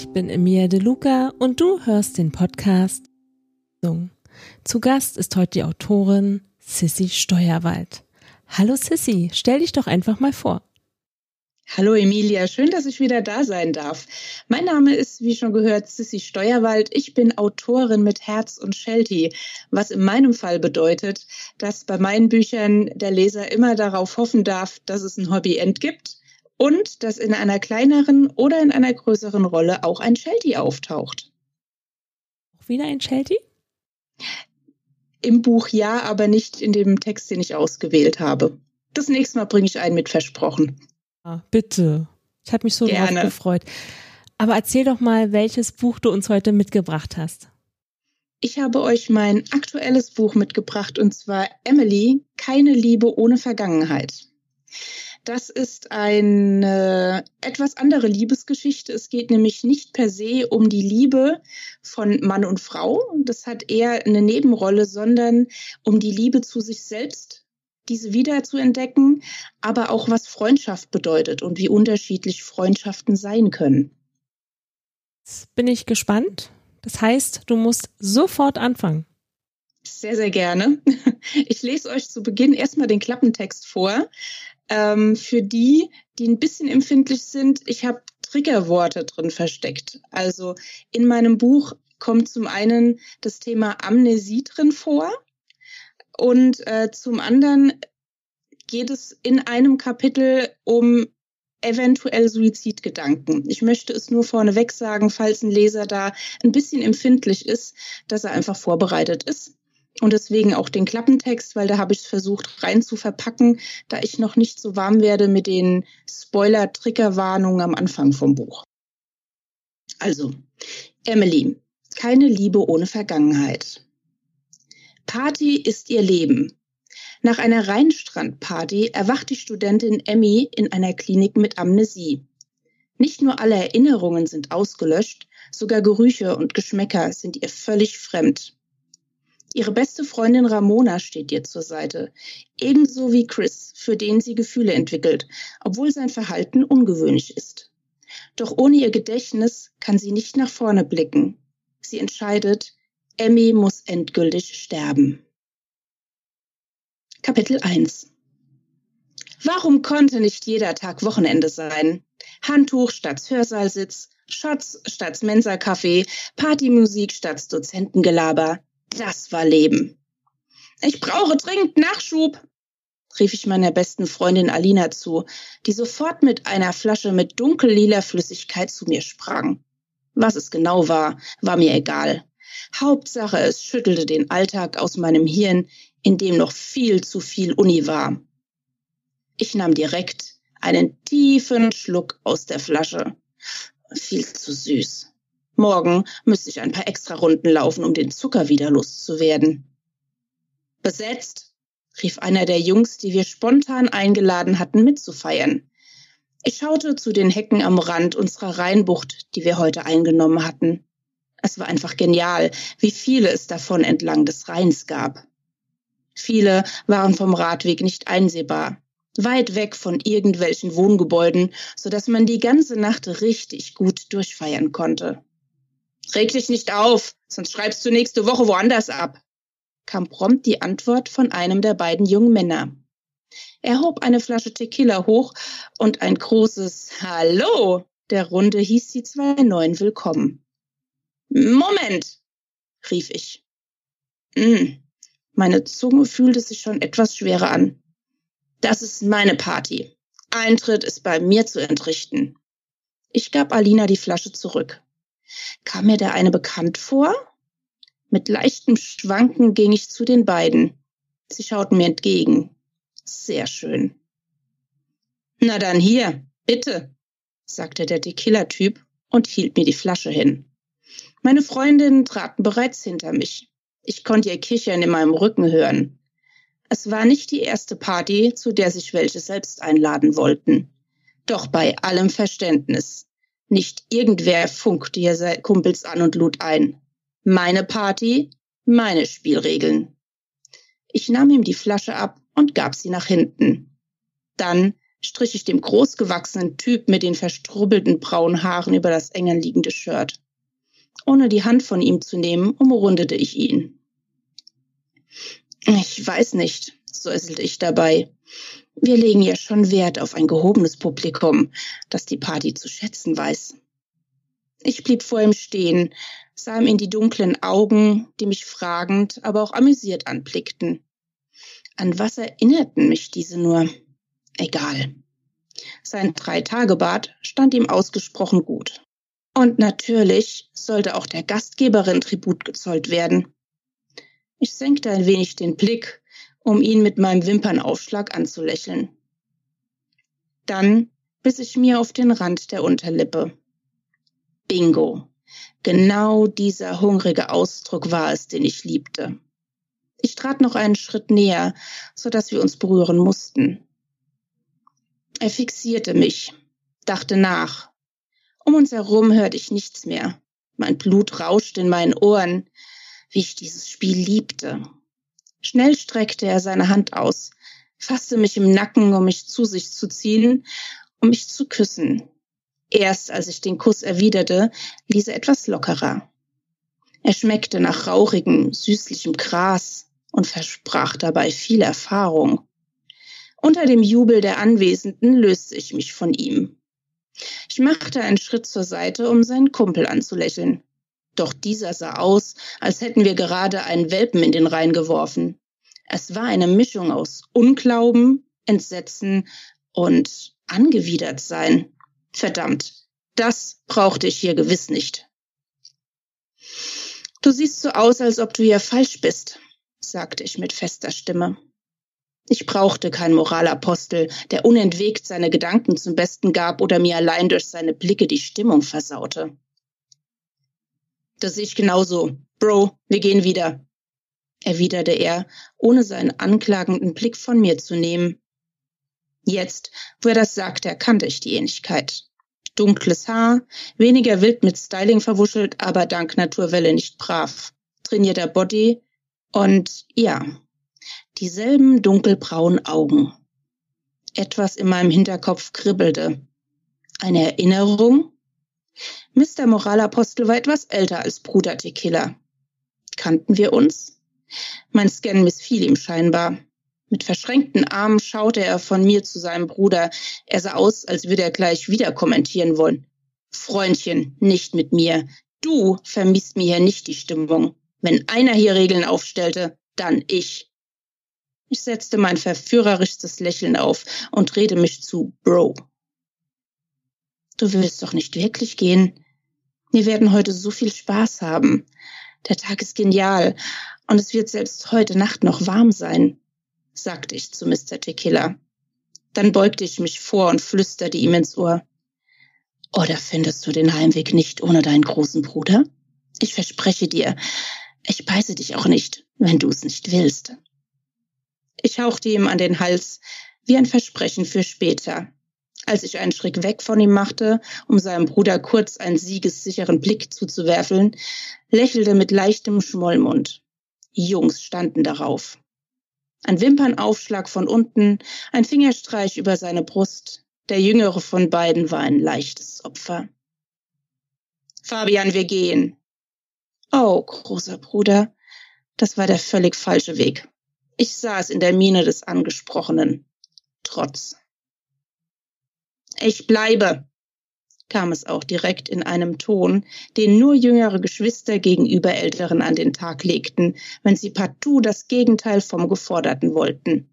Ich bin Emilia De Luca und du hörst den Podcast. Zu Gast ist heute die Autorin Sissy Steuerwald. Hallo Sissy, stell dich doch einfach mal vor. Hallo Emilia, schön, dass ich wieder da sein darf. Mein Name ist, wie schon gehört, Sissy Steuerwald. Ich bin Autorin mit Herz und Shelty, was in meinem Fall bedeutet, dass bei meinen Büchern der Leser immer darauf hoffen darf, dass es ein Hobby End gibt und dass in einer kleineren oder in einer größeren Rolle auch ein Shelty auftaucht. Auch wieder ein Shelty? Im Buch ja, aber nicht in dem Text, den ich ausgewählt habe. Das nächste Mal bringe ich einen mit versprochen. Ah, bitte. Ich habe mich so Gerne. drauf gefreut. Aber erzähl doch mal, welches Buch du uns heute mitgebracht hast. Ich habe euch mein aktuelles Buch mitgebracht und zwar Emily, keine Liebe ohne Vergangenheit. Das ist eine etwas andere Liebesgeschichte. Es geht nämlich nicht per se um die Liebe von Mann und Frau. Das hat eher eine Nebenrolle, sondern um die Liebe zu sich selbst, diese wieder zu entdecken, aber auch was Freundschaft bedeutet und wie unterschiedlich Freundschaften sein können. Jetzt bin ich gespannt. Das heißt, du musst sofort anfangen. Sehr, sehr gerne. Ich lese euch zu Beginn erstmal den Klappentext vor. Ähm, für die, die ein bisschen empfindlich sind, ich habe Triggerworte drin versteckt. Also in meinem Buch kommt zum einen das Thema Amnesie drin vor und äh, zum anderen geht es in einem Kapitel um eventuell Suizidgedanken. Ich möchte es nur vorneweg sagen, falls ein Leser da ein bisschen empfindlich ist, dass er einfach vorbereitet ist. Und deswegen auch den Klappentext, weil da habe ich es versucht rein zu verpacken, da ich noch nicht so warm werde mit den Spoiler-Triggerwarnungen am Anfang vom Buch. Also, Emily, keine Liebe ohne Vergangenheit. Party ist ihr Leben. Nach einer Rheinstrandparty erwacht die Studentin Emmy in einer Klinik mit Amnesie. Nicht nur alle Erinnerungen sind ausgelöscht, sogar Gerüche und Geschmäcker sind ihr völlig fremd. Ihre beste Freundin Ramona steht ihr zur Seite, ebenso wie Chris, für den sie Gefühle entwickelt, obwohl sein Verhalten ungewöhnlich ist. Doch ohne ihr Gedächtnis kann sie nicht nach vorne blicken. Sie entscheidet, Emmy muss endgültig sterben. Kapitel 1 Warum konnte nicht jeder Tag Wochenende sein? Handtuch statt Hörsaalsitz, Shots statt Mensa-Kaffee, Partymusik statt Dozentengelaber, das war Leben. Ich brauche dringend Nachschub, rief ich meiner besten Freundin Alina zu, die sofort mit einer Flasche mit dunkellila Flüssigkeit zu mir sprang. Was es genau war, war mir egal. Hauptsache, es schüttelte den Alltag aus meinem Hirn, in dem noch viel zu viel Uni war. Ich nahm direkt einen tiefen Schluck aus der Flasche. Viel zu süß. Morgen müsste ich ein paar extra Runden laufen, um den Zucker wieder loszuwerden. Besetzt, rief einer der Jungs, die wir spontan eingeladen hatten, mitzufeiern. Ich schaute zu den Hecken am Rand unserer Rheinbucht, die wir heute eingenommen hatten. Es war einfach genial, wie viele es davon entlang des Rheins gab. Viele waren vom Radweg nicht einsehbar, weit weg von irgendwelchen Wohngebäuden, so dass man die ganze Nacht richtig gut durchfeiern konnte. Reg dich nicht auf, sonst schreibst du nächste Woche woanders ab, kam prompt die Antwort von einem der beiden jungen Männer. Er hob eine Flasche Tequila hoch und ein großes Hallo der Runde hieß die zwei Neuen willkommen. Moment, rief ich. Hm, meine Zunge fühlte sich schon etwas schwerer an. Das ist meine Party. Eintritt ist bei mir zu entrichten. Ich gab Alina die Flasche zurück. Kam mir der eine bekannt vor? Mit leichtem Schwanken ging ich zu den beiden. Sie schauten mir entgegen. Sehr schön. Na dann hier, bitte, sagte der Tequila-Typ und hielt mir die Flasche hin. Meine Freundinnen traten bereits hinter mich. Ich konnte ihr Kichern in meinem Rücken hören. Es war nicht die erste Party, zu der sich welche selbst einladen wollten. Doch bei allem Verständnis. Nicht irgendwer funkte hier Kumpels an und lud ein. Meine Party, meine Spielregeln. Ich nahm ihm die Flasche ab und gab sie nach hinten. Dann strich ich dem großgewachsenen Typ mit den verstrubbelten braunen Haaren über das enge liegende Shirt. Ohne die Hand von ihm zu nehmen, umrundete ich ihn. Ich weiß nicht, säuselte ich dabei. Wir legen ja schon Wert auf ein gehobenes Publikum, das die Party zu schätzen weiß. Ich blieb vor ihm stehen, sah ihm in die dunklen Augen, die mich fragend, aber auch amüsiert anblickten. An was erinnerten mich diese nur? Egal. Sein Dreitagebart stand ihm ausgesprochen gut. Und natürlich sollte auch der Gastgeberin Tribut gezollt werden. Ich senkte ein wenig den Blick, um ihn mit meinem Wimpernaufschlag anzulächeln. Dann biss ich mir auf den Rand der Unterlippe. Bingo. Genau dieser hungrige Ausdruck war es, den ich liebte. Ich trat noch einen Schritt näher, so dass wir uns berühren mussten. Er fixierte mich, dachte nach. Um uns herum hörte ich nichts mehr. Mein Blut rauschte in meinen Ohren, wie ich dieses Spiel liebte. Schnell streckte er seine Hand aus, fasste mich im Nacken, um mich zu sich zu ziehen, um mich zu küssen. Erst als ich den Kuss erwiderte, ließ er etwas lockerer. Er schmeckte nach rauchigem, süßlichem Gras und versprach dabei viel Erfahrung. Unter dem Jubel der Anwesenden löste ich mich von ihm. Ich machte einen Schritt zur Seite, um seinen Kumpel anzulächeln. Doch dieser sah aus, als hätten wir gerade einen Welpen in den Rhein geworfen. Es war eine Mischung aus Unglauben, Entsetzen und angewidert sein. Verdammt, das brauchte ich hier gewiss nicht. Du siehst so aus, als ob du hier falsch bist, sagte ich mit fester Stimme. Ich brauchte keinen Moralapostel, der unentwegt seine Gedanken zum Besten gab oder mir allein durch seine Blicke die Stimmung versaute. Das sehe ich genauso. Bro, wir gehen wieder, erwiderte er, ohne seinen anklagenden Blick von mir zu nehmen. Jetzt, wo er das sagte, erkannte ich die Ähnlichkeit. Dunkles Haar, weniger wild mit Styling verwuschelt, aber dank Naturwelle nicht brav. Trainierter Body und ja, dieselben dunkelbraunen Augen. Etwas in meinem Hinterkopf kribbelte. Eine Erinnerung? Mr. Moralapostel war etwas älter als Bruder Tequila. Kannten wir uns? Mein Scan missfiel ihm scheinbar. Mit verschränkten Armen schaute er von mir zu seinem Bruder. Er sah aus, als würde er gleich wieder kommentieren wollen. Freundchen, nicht mit mir. Du vermisst mir hier nicht die Stimmung. Wenn einer hier Regeln aufstellte, dann ich. Ich setzte mein verführerischstes Lächeln auf und drehte mich zu Bro. Du willst doch nicht wirklich gehen. Wir werden heute so viel Spaß haben. Der Tag ist genial und es wird selbst heute Nacht noch warm sein sagte ich zu Mr. Tequila. Dann beugte ich mich vor und flüsterte ihm ins Ohr. Oder findest du den Heimweg nicht ohne deinen großen Bruder? Ich verspreche dir, ich beiße dich auch nicht, wenn du es nicht willst. Ich hauchte ihm an den Hals wie ein Versprechen für später. Als ich einen Schritt weg von ihm machte, um seinem Bruder kurz einen siegessicheren Blick zuzuwerfen, lächelte mit leichtem Schmollmund. Jungs standen darauf. Ein Wimpernaufschlag von unten, ein Fingerstreich über seine Brust. Der jüngere von beiden war ein leichtes Opfer. Fabian, wir gehen. Oh, großer Bruder, das war der völlig falsche Weg. Ich sah es in der Miene des Angesprochenen. Trotz. Ich bleibe, kam es auch direkt in einem Ton, den nur jüngere Geschwister gegenüber Älteren an den Tag legten, wenn sie partout das Gegenteil vom Geforderten wollten.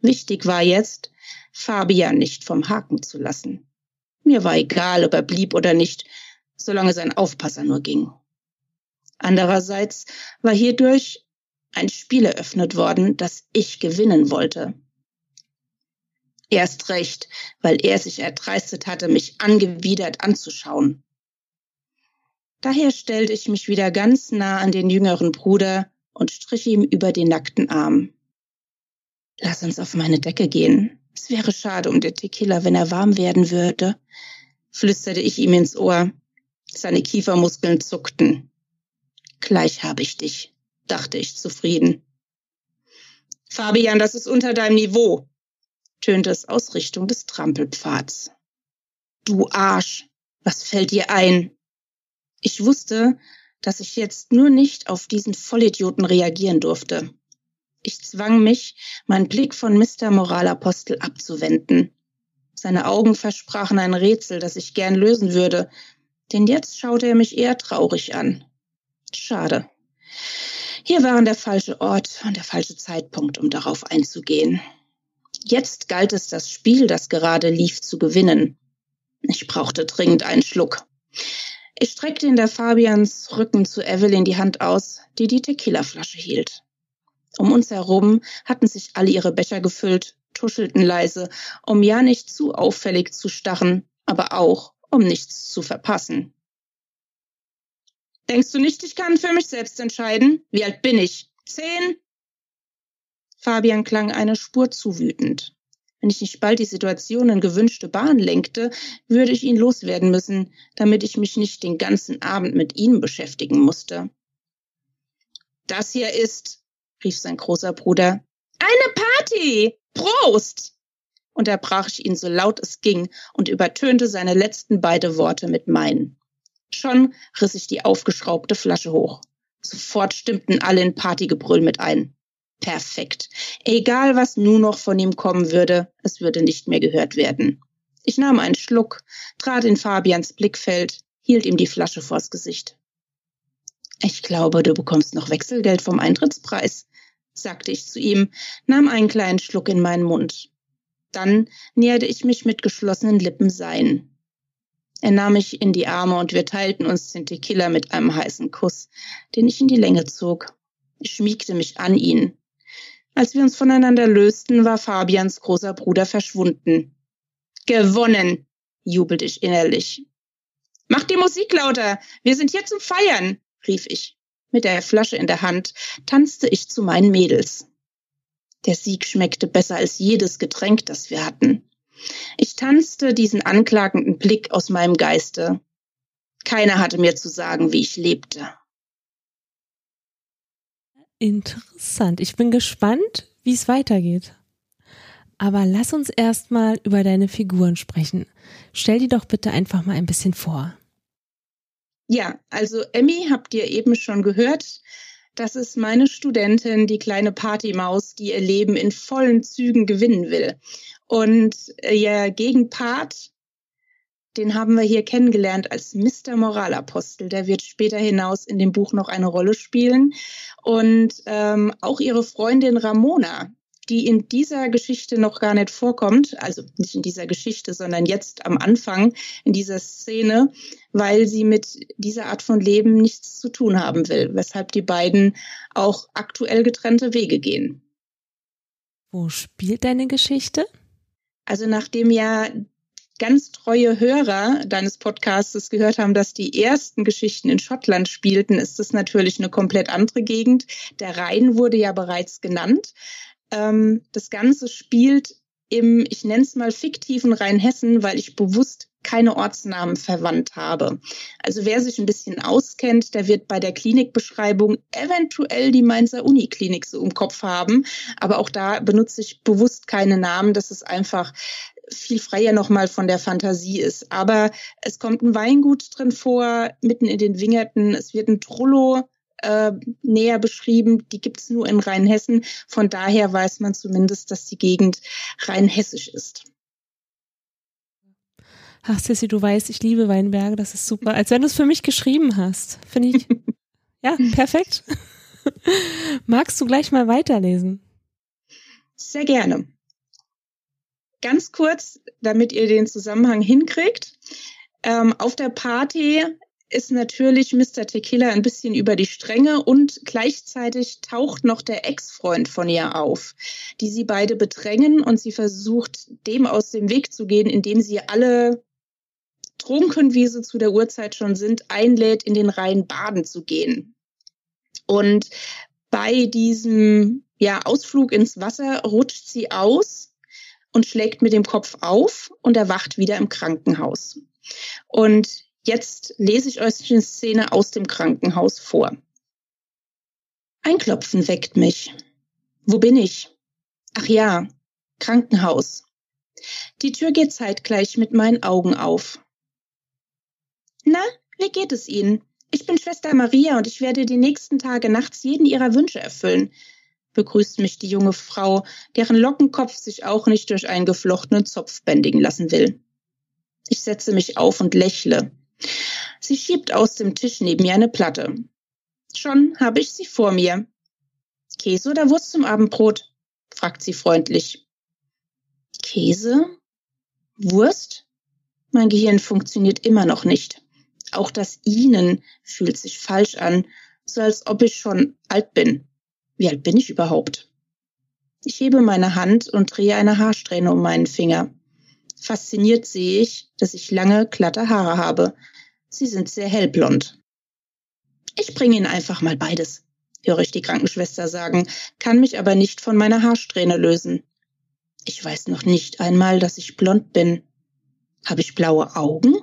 Wichtig war jetzt, Fabian nicht vom Haken zu lassen. Mir war egal, ob er blieb oder nicht, solange sein Aufpasser nur ging. Andererseits war hierdurch ein Spiel eröffnet worden, das ich gewinnen wollte. Erst recht, weil er sich erdreistet hatte, mich angewidert anzuschauen. Daher stellte ich mich wieder ganz nah an den jüngeren Bruder und strich ihm über den nackten Arm. Lass uns auf meine Decke gehen. Es wäre schade um den Tequila, wenn er warm werden würde, flüsterte ich ihm ins Ohr. Seine Kiefermuskeln zuckten. Gleich habe ich dich, dachte ich zufrieden. Fabian, das ist unter deinem Niveau, tönte es aus Richtung des Trampelpfads. Du Arsch, was fällt dir ein? Ich wusste, dass ich jetzt nur nicht auf diesen Vollidioten reagieren durfte. Ich zwang mich, meinen Blick von Mr. Moralapostel abzuwenden. Seine Augen versprachen ein Rätsel, das ich gern lösen würde, denn jetzt schaute er mich eher traurig an. Schade. Hier waren der falsche Ort und der falsche Zeitpunkt, um darauf einzugehen. Jetzt galt es, das Spiel, das gerade lief, zu gewinnen. Ich brauchte dringend einen Schluck. Ich streckte in der Fabians Rücken zu Evelyn die Hand aus, die die Tequila-Flasche hielt. Um uns herum hatten sich alle ihre Becher gefüllt, tuschelten leise, um ja nicht zu auffällig zu starren, aber auch, um nichts zu verpassen. Denkst du nicht, ich kann für mich selbst entscheiden? Wie alt bin ich? Zehn? Fabian klang eine Spur zu wütend. Wenn ich nicht bald die Situation in gewünschte Bahn lenkte, würde ich ihn loswerden müssen, damit ich mich nicht den ganzen Abend mit ihm beschäftigen musste. Das hier ist, rief sein großer Bruder, eine Party! Prost! Unterbrach ich ihn so laut es ging und übertönte seine letzten beide Worte mit meinen. Schon riss ich die aufgeschraubte Flasche hoch. Sofort stimmten alle in Partygebrüll mit ein. Perfekt. Egal, was nun noch von ihm kommen würde, es würde nicht mehr gehört werden. Ich nahm einen Schluck, trat in Fabians Blickfeld, hielt ihm die Flasche vors Gesicht. Ich glaube, du bekommst noch Wechselgeld vom Eintrittspreis, sagte ich zu ihm, nahm einen kleinen Schluck in meinen Mund. Dann näherte ich mich mit geschlossenen Lippen sein. Er nahm mich in die Arme und wir teilten uns den Tequila mit einem heißen Kuss, den ich in die Länge zog. Ich schmiegte mich an ihn. Als wir uns voneinander lösten, war Fabians großer Bruder verschwunden. Gewonnen, jubelte ich innerlich. Mach die Musik lauter, wir sind hier zum Feiern, rief ich. Mit der Flasche in der Hand tanzte ich zu meinen Mädels. Der Sieg schmeckte besser als jedes Getränk, das wir hatten. Ich tanzte diesen anklagenden Blick aus meinem Geiste. Keiner hatte mir zu sagen, wie ich lebte. Interessant. Ich bin gespannt, wie es weitergeht. Aber lass uns erstmal über deine Figuren sprechen. Stell die doch bitte einfach mal ein bisschen vor. Ja, also Emmy habt ihr eben schon gehört. Das ist meine Studentin, die kleine Partymaus, die ihr Leben in vollen Zügen gewinnen will. Und ihr Gegenpart, den haben wir hier kennengelernt als Mr. Moralapostel. Der wird später hinaus in dem Buch noch eine Rolle spielen. Und ähm, auch ihre Freundin Ramona, die in dieser Geschichte noch gar nicht vorkommt, also nicht in dieser Geschichte, sondern jetzt am Anfang in dieser Szene, weil sie mit dieser Art von Leben nichts zu tun haben will, weshalb die beiden auch aktuell getrennte Wege gehen. Wo spielt deine Geschichte? Also nachdem ja ganz treue Hörer deines Podcasts gehört haben, dass die ersten Geschichten in Schottland spielten, ist das natürlich eine komplett andere Gegend. Der Rhein wurde ja bereits genannt. Ähm, das Ganze spielt im, ich nenne es mal, fiktiven Rheinhessen, weil ich bewusst keine Ortsnamen verwandt habe. Also wer sich ein bisschen auskennt, der wird bei der Klinikbeschreibung eventuell die Mainzer Uniklinik so im Kopf haben. Aber auch da benutze ich bewusst keine Namen. Das ist einfach viel freier nochmal von der Fantasie ist. Aber es kommt ein Weingut drin vor, mitten in den Wingerten. Es wird ein Trullo äh, näher beschrieben. Die gibt es nur in Rheinhessen. Von daher weiß man zumindest, dass die Gegend rheinhessisch ist. Ach, Sissy, du weißt, ich liebe Weinberge, das ist super. Als wenn du es für mich geschrieben hast. Finde ich. ja, perfekt. Magst du gleich mal weiterlesen? Sehr gerne. Ganz kurz, damit ihr den Zusammenhang hinkriegt. Ähm, auf der Party ist natürlich Mr. Tequila ein bisschen über die Stränge und gleichzeitig taucht noch der Ex-Freund von ihr auf, die sie beide bedrängen und sie versucht, dem aus dem Weg zu gehen, indem sie alle trunken, wie sie zu der Uhrzeit schon sind, einlädt, in den Rhein baden zu gehen. Und bei diesem ja, Ausflug ins Wasser rutscht sie aus und schlägt mit dem Kopf auf und erwacht wieder im Krankenhaus. Und jetzt lese ich euch eine Szene aus dem Krankenhaus vor. Ein Klopfen weckt mich. Wo bin ich? Ach ja, Krankenhaus. Die Tür geht zeitgleich mit meinen Augen auf. Na, wie geht es Ihnen? Ich bin Schwester Maria und ich werde die nächsten Tage nachts jeden Ihrer Wünsche erfüllen, begrüßt mich die junge Frau, deren Lockenkopf sich auch nicht durch einen geflochtenen Zopf bändigen lassen will. Ich setze mich auf und lächle. Sie schiebt aus dem Tisch neben mir eine Platte. Schon habe ich sie vor mir. Käse oder Wurst zum Abendbrot? fragt sie freundlich. Käse? Wurst? Mein Gehirn funktioniert immer noch nicht. Auch das Ihnen fühlt sich falsch an, so als ob ich schon alt bin. Wie alt bin ich überhaupt? Ich hebe meine Hand und drehe eine Haarsträhne um meinen Finger. Fasziniert sehe ich, dass ich lange, glatte Haare habe. Sie sind sehr hellblond. Ich bringe Ihnen einfach mal beides, höre ich die Krankenschwester sagen, kann mich aber nicht von meiner Haarsträhne lösen. Ich weiß noch nicht einmal, dass ich blond bin. Habe ich blaue Augen?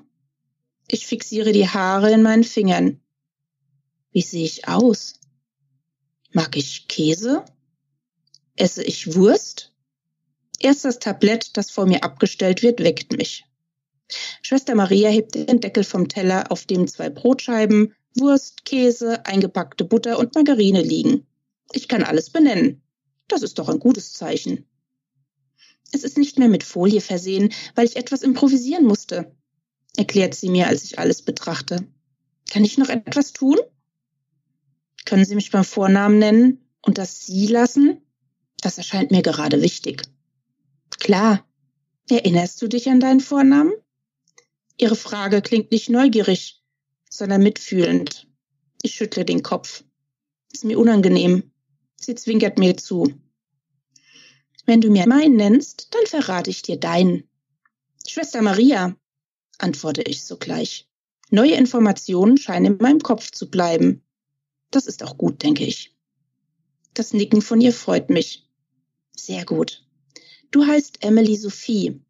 Ich fixiere die Haare in meinen Fingern. Wie sehe ich aus? Mag ich Käse? Esse ich Wurst? Erst das Tablett, das vor mir abgestellt wird, weckt mich. Schwester Maria hebt den Deckel vom Teller, auf dem zwei Brotscheiben, Wurst, Käse, eingepackte Butter und Margarine liegen. Ich kann alles benennen. Das ist doch ein gutes Zeichen. Es ist nicht mehr mit Folie versehen, weil ich etwas improvisieren musste, erklärt sie mir, als ich alles betrachte. Kann ich noch etwas tun? Können Sie mich beim Vornamen nennen und das Sie lassen? Das erscheint mir gerade wichtig. Klar. Erinnerst du dich an deinen Vornamen? Ihre Frage klingt nicht neugierig, sondern mitfühlend. Ich schüttle den Kopf. Ist mir unangenehm. Sie zwinkert mir zu. Wenn du mir meinen nennst, dann verrate ich dir deinen. Schwester Maria, antworte ich sogleich. Neue Informationen scheinen in meinem Kopf zu bleiben. Das ist auch gut, denke ich. Das Nicken von ihr freut mich. Sehr gut. Du heißt Emily Sophie.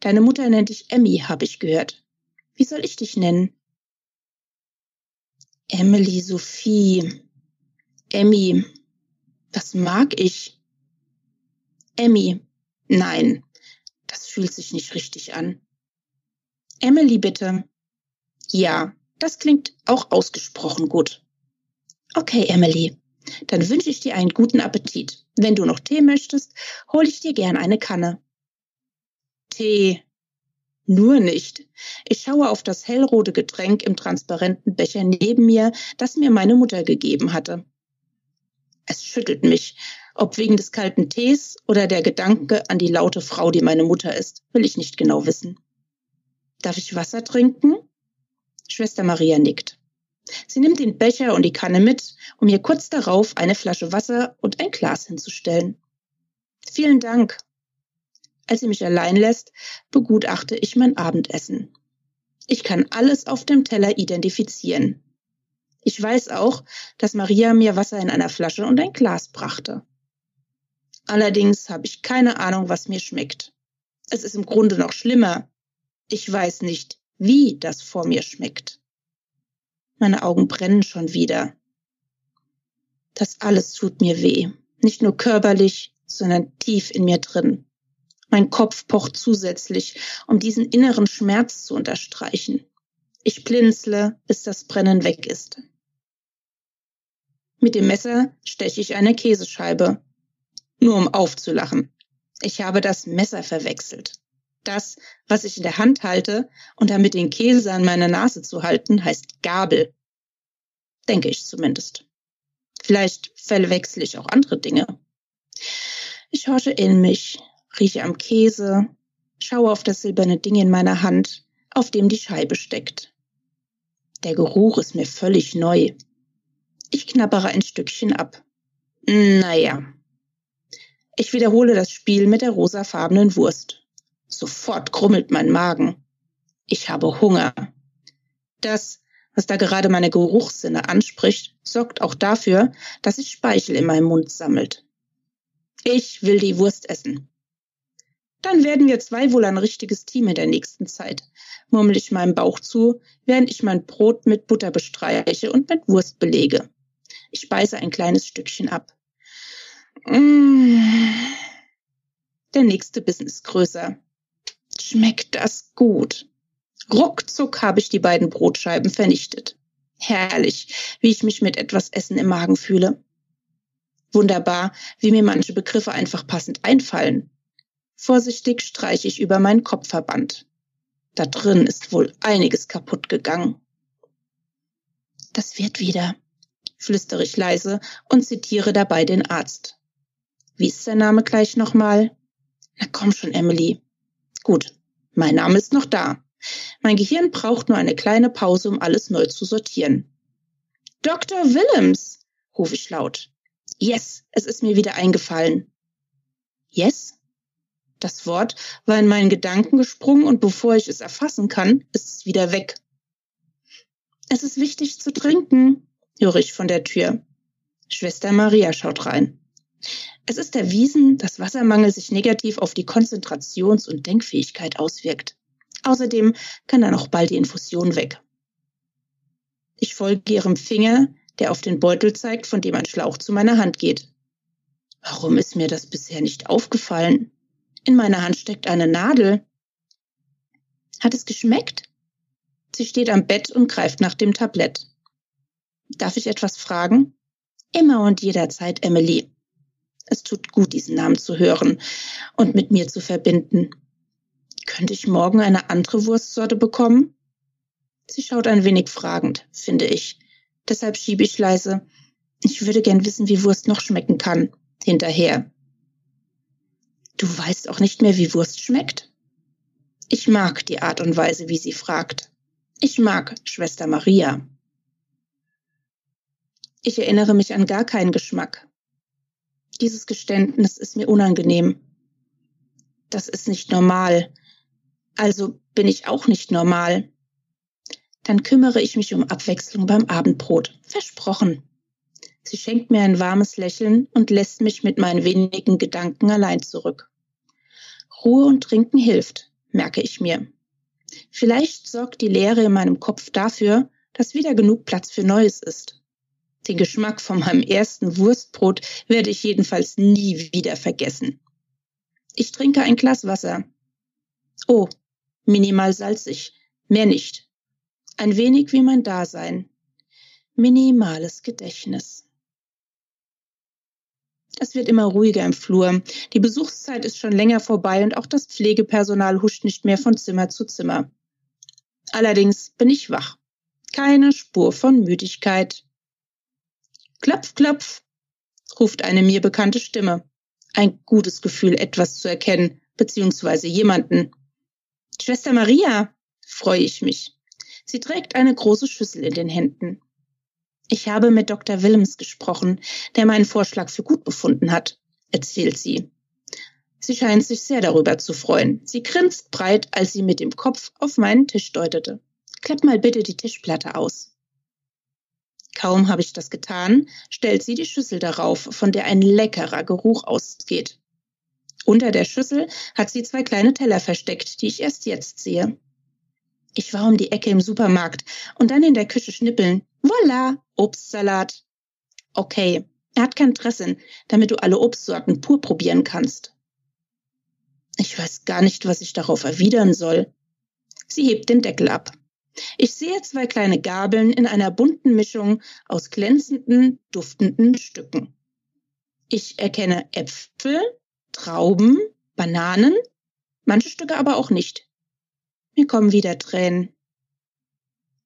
Deine Mutter nennt dich Emmy, habe ich gehört. Wie soll ich dich nennen? Emily Sophie. Emmy. Was mag ich? Emmy. Nein, das fühlt sich nicht richtig an. Emily, bitte. Ja, das klingt auch ausgesprochen gut. Okay, Emily. Dann wünsche ich dir einen guten Appetit. Wenn du noch Tee möchtest, hole ich dir gern eine Kanne. Tee. Nur nicht. Ich schaue auf das hellrote Getränk im transparenten Becher neben mir, das mir meine Mutter gegeben hatte. Es schüttelt mich, ob wegen des kalten Tees oder der Gedanke an die laute Frau, die meine Mutter ist, will ich nicht genau wissen. Darf ich Wasser trinken? Schwester Maria nickt. Sie nimmt den Becher und die Kanne mit, um mir kurz darauf eine Flasche Wasser und ein Glas hinzustellen. Vielen Dank, als sie mich allein lässt, begutachte ich mein Abendessen. Ich kann alles auf dem Teller identifizieren. Ich weiß auch, dass Maria mir Wasser in einer Flasche und ein Glas brachte. Allerdings habe ich keine Ahnung, was mir schmeckt. Es ist im Grunde noch schlimmer. Ich weiß nicht, wie das vor mir schmeckt. Meine Augen brennen schon wieder. Das alles tut mir weh. Nicht nur körperlich, sondern tief in mir drin. Mein Kopf pocht zusätzlich, um diesen inneren Schmerz zu unterstreichen. Ich blinzle, bis das Brennen weg ist. Mit dem Messer steche ich eine Käsescheibe, nur um aufzulachen. Ich habe das Messer verwechselt. Das, was ich in der Hand halte und damit den Käse an meiner Nase zu halten, heißt Gabel. Denke ich zumindest. Vielleicht verwechsel ich auch andere Dinge. Ich horche in mich, rieche am Käse, schaue auf das silberne Ding in meiner Hand, auf dem die Scheibe steckt. Der Geruch ist mir völlig neu. Ich knabbere ein Stückchen ab. Naja. Ich wiederhole das Spiel mit der rosafarbenen Wurst. Sofort krummelt mein Magen. Ich habe Hunger. Das, was da gerade meine Geruchssinne anspricht, sorgt auch dafür, dass sich Speichel in meinem Mund sammelt. Ich will die Wurst essen. Dann werden wir zwei wohl ein richtiges Team in der nächsten Zeit, murmel ich meinem Bauch zu, während ich mein Brot mit Butter bestreiche und mit Wurst belege. Ich beiße ein kleines Stückchen ab. Mmh. Der nächste Bissen ist größer. Schmeckt das gut. Ruckzuck habe ich die beiden Brotscheiben vernichtet. Herrlich, wie ich mich mit etwas Essen im Magen fühle. Wunderbar, wie mir manche Begriffe einfach passend einfallen. Vorsichtig streiche ich über meinen Kopfverband. Da drin ist wohl einiges kaputt gegangen. Das wird wieder, flüstere ich leise und zitiere dabei den Arzt. Wie ist der Name gleich nochmal? Na komm schon, Emily. Gut, mein Name ist noch da. Mein Gehirn braucht nur eine kleine Pause, um alles neu zu sortieren. Dr. Willems, rufe ich laut. Yes, es ist mir wieder eingefallen. Yes? Das Wort war in meinen Gedanken gesprungen und bevor ich es erfassen kann, ist es wieder weg. Es ist wichtig zu trinken, höre ich von der Tür. Schwester Maria schaut rein. Es ist erwiesen, dass Wassermangel sich negativ auf die Konzentrations- und Denkfähigkeit auswirkt. Außerdem kann dann auch bald die Infusion weg. Ich folge ihrem Finger, der auf den Beutel zeigt, von dem ein Schlauch zu meiner Hand geht. Warum ist mir das bisher nicht aufgefallen? In meiner Hand steckt eine Nadel. Hat es geschmeckt? Sie steht am Bett und greift nach dem Tablett. Darf ich etwas fragen? Immer und jederzeit, Emily. Es tut gut, diesen Namen zu hören und mit mir zu verbinden. Könnte ich morgen eine andere Wurstsorte bekommen? Sie schaut ein wenig fragend, finde ich. Deshalb schiebe ich leise. Ich würde gern wissen, wie Wurst noch schmecken kann. Hinterher. Du weißt auch nicht mehr, wie Wurst schmeckt? Ich mag die Art und Weise, wie sie fragt. Ich mag Schwester Maria. Ich erinnere mich an gar keinen Geschmack. Dieses Geständnis ist mir unangenehm. Das ist nicht normal. Also bin ich auch nicht normal. Dann kümmere ich mich um Abwechslung beim Abendbrot. Versprochen. Sie schenkt mir ein warmes Lächeln und lässt mich mit meinen wenigen Gedanken allein zurück. Ruhe und Trinken hilft, merke ich mir. Vielleicht sorgt die Leere in meinem Kopf dafür, dass wieder genug Platz für Neues ist. Den Geschmack von meinem ersten Wurstbrot werde ich jedenfalls nie wieder vergessen. Ich trinke ein Glas Wasser. Oh, minimal salzig, mehr nicht. Ein wenig wie mein Dasein. Minimales Gedächtnis. Es wird immer ruhiger im Flur. Die Besuchszeit ist schon länger vorbei und auch das Pflegepersonal huscht nicht mehr von Zimmer zu Zimmer. Allerdings bin ich wach. Keine Spur von Müdigkeit. Klopf, klopf, ruft eine mir bekannte Stimme. Ein gutes Gefühl, etwas zu erkennen, beziehungsweise jemanden. Schwester Maria, freue ich mich. Sie trägt eine große Schüssel in den Händen. Ich habe mit Dr. Willems gesprochen, der meinen Vorschlag für gut befunden hat, erzählt sie. Sie scheint sich sehr darüber zu freuen. Sie grinst breit, als sie mit dem Kopf auf meinen Tisch deutete. Klapp mal bitte die Tischplatte aus. Kaum habe ich das getan, stellt sie die Schüssel darauf, von der ein leckerer Geruch ausgeht. Unter der Schüssel hat sie zwei kleine Teller versteckt, die ich erst jetzt sehe. Ich war um die Ecke im Supermarkt und dann in der Küche schnippeln. Voila, Obstsalat. Okay, er hat kein Dressing, damit du alle Obstsorten pur probieren kannst. Ich weiß gar nicht, was ich darauf erwidern soll. Sie hebt den Deckel ab. Ich sehe zwei kleine Gabeln in einer bunten Mischung aus glänzenden, duftenden Stücken. Ich erkenne Äpfel, Trauben, Bananen, manche Stücke aber auch nicht. Mir kommen wieder Tränen.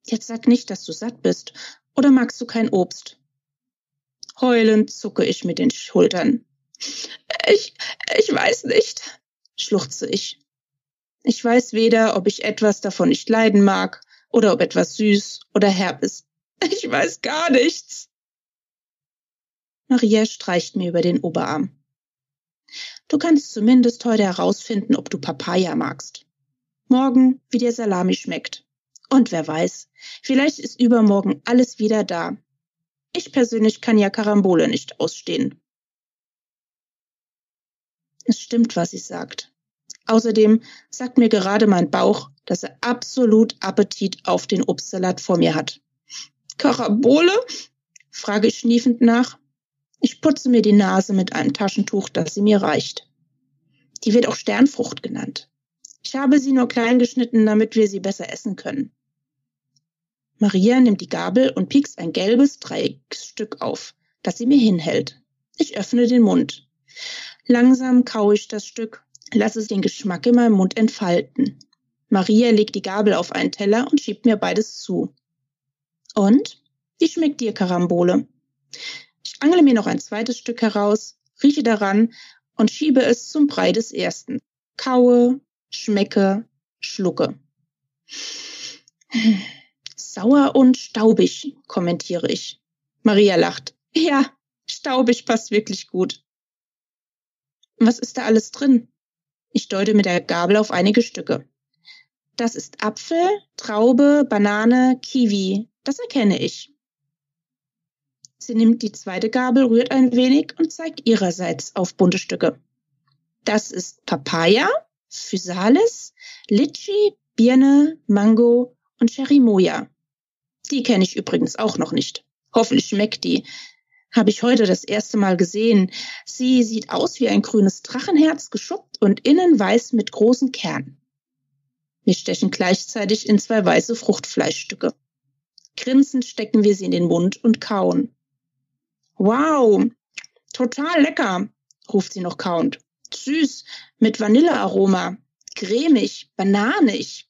Jetzt sag nicht, dass du satt bist, oder magst du kein Obst? Heulend zucke ich mit den Schultern. Ich, ich weiß nicht, schluchze ich. Ich weiß weder, ob ich etwas davon nicht leiden mag oder ob etwas süß oder herb ist. Ich weiß gar nichts. Maria streicht mir über den Oberarm. Du kannst zumindest heute herausfinden, ob du Papaya magst. Morgen, wie dir Salami schmeckt. Und wer weiß, vielleicht ist übermorgen alles wieder da. Ich persönlich kann ja Karambole nicht ausstehen. Es stimmt, was sie sagt. Außerdem sagt mir gerade mein Bauch, dass er absolut Appetit auf den Obstsalat vor mir hat. Karambole? frage ich schniefend nach. Ich putze mir die Nase mit einem Taschentuch, das sie mir reicht. Die wird auch Sternfrucht genannt. Ich habe sie nur klein geschnitten, damit wir sie besser essen können. Maria nimmt die Gabel und piekst ein gelbes Dreiecksstück auf, das sie mir hinhält. Ich öffne den Mund. Langsam kaue ich das Stück, lasse den Geschmack in meinem Mund entfalten. Maria legt die Gabel auf einen Teller und schiebt mir beides zu. Und? Wie schmeckt dir Karambole? Ich angle mir noch ein zweites Stück heraus, rieche daran und schiebe es zum Brei des ersten. Kaue, schmecke, schlucke. Sauer und staubig, kommentiere ich. Maria lacht. Ja, staubig passt wirklich gut. Was ist da alles drin? Ich deute mit der Gabel auf einige Stücke. Das ist Apfel, Traube, Banane, Kiwi. Das erkenne ich. Sie nimmt die zweite Gabel, rührt ein wenig und zeigt ihrerseits auf bunte Stücke. Das ist Papaya, Physalis, Litchi, Birne, Mango und Cherimoya. Die kenne ich übrigens auch noch nicht. Hoffentlich schmeckt die. Habe ich heute das erste Mal gesehen. Sie sieht aus wie ein grünes Drachenherz, geschuppt und innen weiß mit großen Kernen. Wir stechen gleichzeitig in zwei weiße Fruchtfleischstücke. Grinsend stecken wir sie in den Mund und kauen. Wow, total lecker, ruft sie noch kauend. Süß, mit Vanillearoma, cremig, bananig.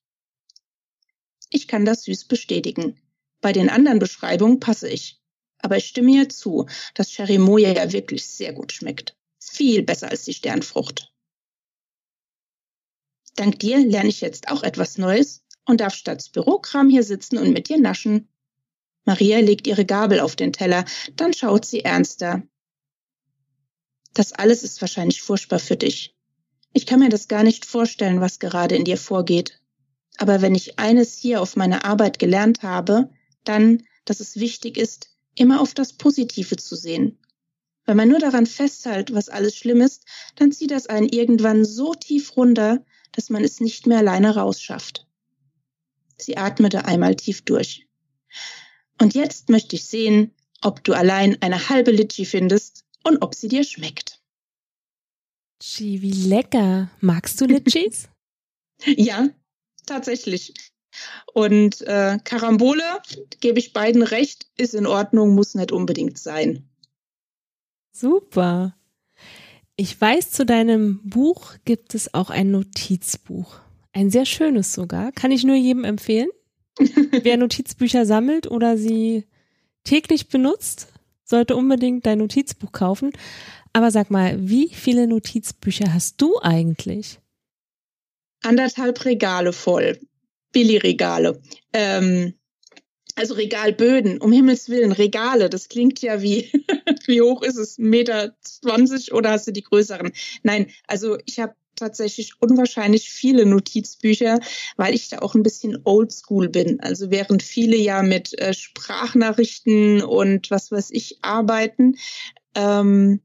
Ich kann das süß bestätigen. Bei den anderen Beschreibungen passe ich. Aber ich stimme ihr zu, dass Cherimoya ja wirklich sehr gut schmeckt. Viel besser als die Sternfrucht. Dank dir lerne ich jetzt auch etwas Neues und darf statt Bürokram hier sitzen und mit dir naschen. Maria legt ihre Gabel auf den Teller, dann schaut sie ernster. Das alles ist wahrscheinlich furchtbar für dich. Ich kann mir das gar nicht vorstellen, was gerade in dir vorgeht. Aber wenn ich eines hier auf meiner Arbeit gelernt habe, dann, dass es wichtig ist, immer auf das Positive zu sehen. Wenn man nur daran festhält, was alles schlimm ist, dann zieht das einen irgendwann so tief runter, dass man es nicht mehr alleine rausschafft. Sie atmete einmal tief durch. Und jetzt möchte ich sehen, ob du allein eine halbe Litschi findest und ob sie dir schmeckt. Gee, wie lecker. Magst du Litschis? ja, tatsächlich. Und äh, Karambole, gebe ich beiden recht, ist in Ordnung, muss nicht unbedingt sein. Super. Ich weiß, zu deinem Buch gibt es auch ein Notizbuch. Ein sehr schönes sogar. Kann ich nur jedem empfehlen. Wer Notizbücher sammelt oder sie täglich benutzt, sollte unbedingt dein Notizbuch kaufen. Aber sag mal, wie viele Notizbücher hast du eigentlich? Anderthalb Regale voll. Billigregale. Ähm, also Regalböden, um Himmels Willen, Regale, das klingt ja wie, wie hoch ist es, Meter zwanzig oder hast du die größeren? Nein, also ich habe tatsächlich unwahrscheinlich viele Notizbücher, weil ich da auch ein bisschen oldschool bin. Also während viele ja mit äh, Sprachnachrichten und was weiß ich arbeiten, ähm,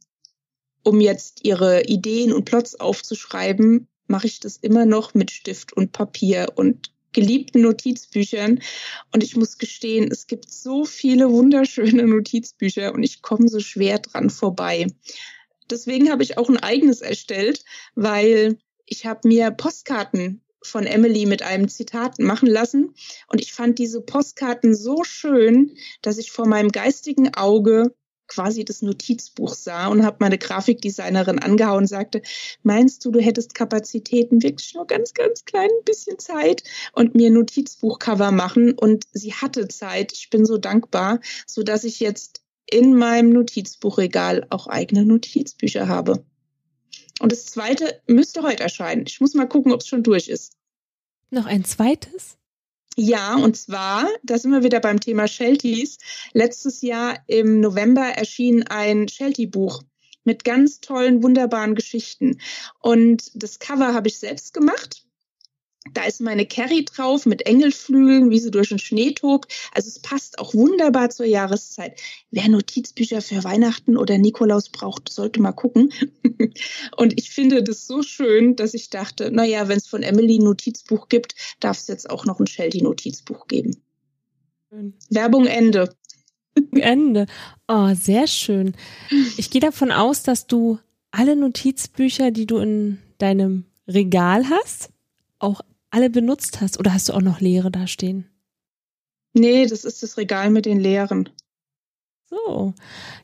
um jetzt ihre Ideen und Plots aufzuschreiben, mache ich das immer noch mit Stift und Papier und geliebten Notizbüchern. Und ich muss gestehen, es gibt so viele wunderschöne Notizbücher und ich komme so schwer dran vorbei. Deswegen habe ich auch ein eigenes erstellt, weil ich habe mir Postkarten von Emily mit einem Zitat machen lassen. Und ich fand diese Postkarten so schön, dass ich vor meinem geistigen Auge quasi das Notizbuch sah und habe meine Grafikdesignerin angehauen und sagte, meinst du, du hättest Kapazitäten, wirklich nur ganz, ganz klein bisschen Zeit und mir Notizbuchcover machen? Und sie hatte Zeit. Ich bin so dankbar, so dass ich jetzt in meinem Notizbuchregal auch eigene Notizbücher habe. Und das zweite müsste heute erscheinen. Ich muss mal gucken, ob es schon durch ist. Noch ein zweites? Ja, und zwar, da sind wir wieder beim Thema Shelties. Letztes Jahr im November erschien ein Sheltie-Buch mit ganz tollen, wunderbaren Geschichten. Und das Cover habe ich selbst gemacht. Da ist meine Carrie drauf mit Engelflügeln, wie sie durch den Schnee tobt. Also es passt auch wunderbar zur Jahreszeit. Wer Notizbücher für Weihnachten oder Nikolaus braucht, sollte mal gucken. Und ich finde das so schön, dass ich dachte, naja, wenn es von Emily ein Notizbuch gibt, darf es jetzt auch noch ein Shelty-Notizbuch geben. Schön. Werbung Ende. Ende. Oh, sehr schön. Ich gehe davon aus, dass du alle Notizbücher, die du in deinem Regal hast, auch alle benutzt hast oder hast du auch noch leere da stehen? Nee, das ist das Regal mit den leeren. So,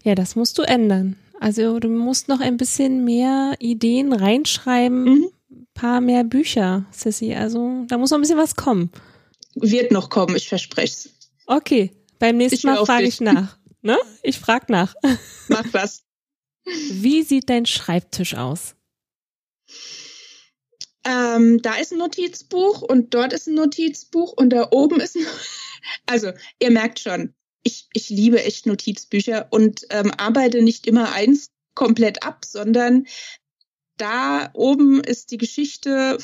ja, das musst du ändern. Also du musst noch ein bisschen mehr Ideen reinschreiben, mhm. ein paar mehr Bücher, Sissy. Also da muss noch ein bisschen was kommen. Wird noch kommen, ich verspreche es. Okay, beim nächsten ich Mal frage ich nach. Ne? Ich frage nach. Mach was. Wie sieht dein Schreibtisch aus? Ähm, da ist ein Notizbuch und dort ist ein Notizbuch und da oben ist ein. Also, ihr merkt schon, ich, ich liebe echt Notizbücher und ähm, arbeite nicht immer eins komplett ab, sondern da oben ist die Geschichte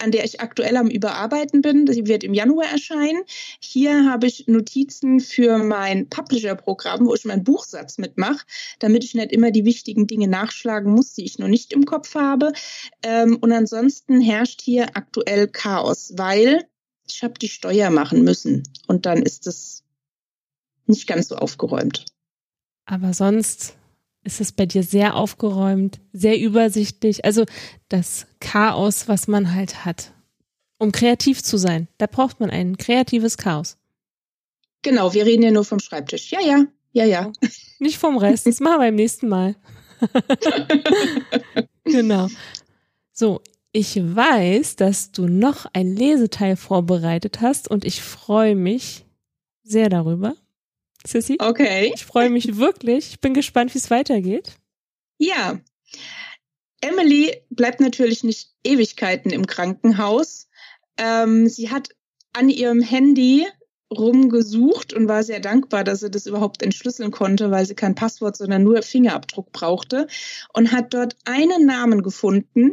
an der ich aktuell am Überarbeiten bin. Sie wird im Januar erscheinen. Hier habe ich Notizen für mein Publisher-Programm, wo ich meinen Buchsatz mitmache, damit ich nicht immer die wichtigen Dinge nachschlagen muss, die ich noch nicht im Kopf habe. Ähm, und ansonsten herrscht hier aktuell Chaos, weil ich habe die Steuer machen müssen. Und dann ist es nicht ganz so aufgeräumt. Aber sonst ist es bei dir sehr aufgeräumt, sehr übersichtlich. Also das Chaos, was man halt hat. Um kreativ zu sein, da braucht man ein kreatives Chaos. Genau, wir reden ja nur vom Schreibtisch. Ja, ja, ja, ja. Nicht vom Rest. Das machen wir beim nächsten Mal. genau. So, ich weiß, dass du noch ein Leseteil vorbereitet hast und ich freue mich sehr darüber. Sissy. Okay. Ich freue mich wirklich. Ich bin gespannt, wie es weitergeht. Ja. Emily bleibt natürlich nicht Ewigkeiten im Krankenhaus. Ähm, sie hat an ihrem Handy rumgesucht und war sehr dankbar, dass sie das überhaupt entschlüsseln konnte, weil sie kein Passwort, sondern nur Fingerabdruck brauchte und hat dort einen Namen gefunden,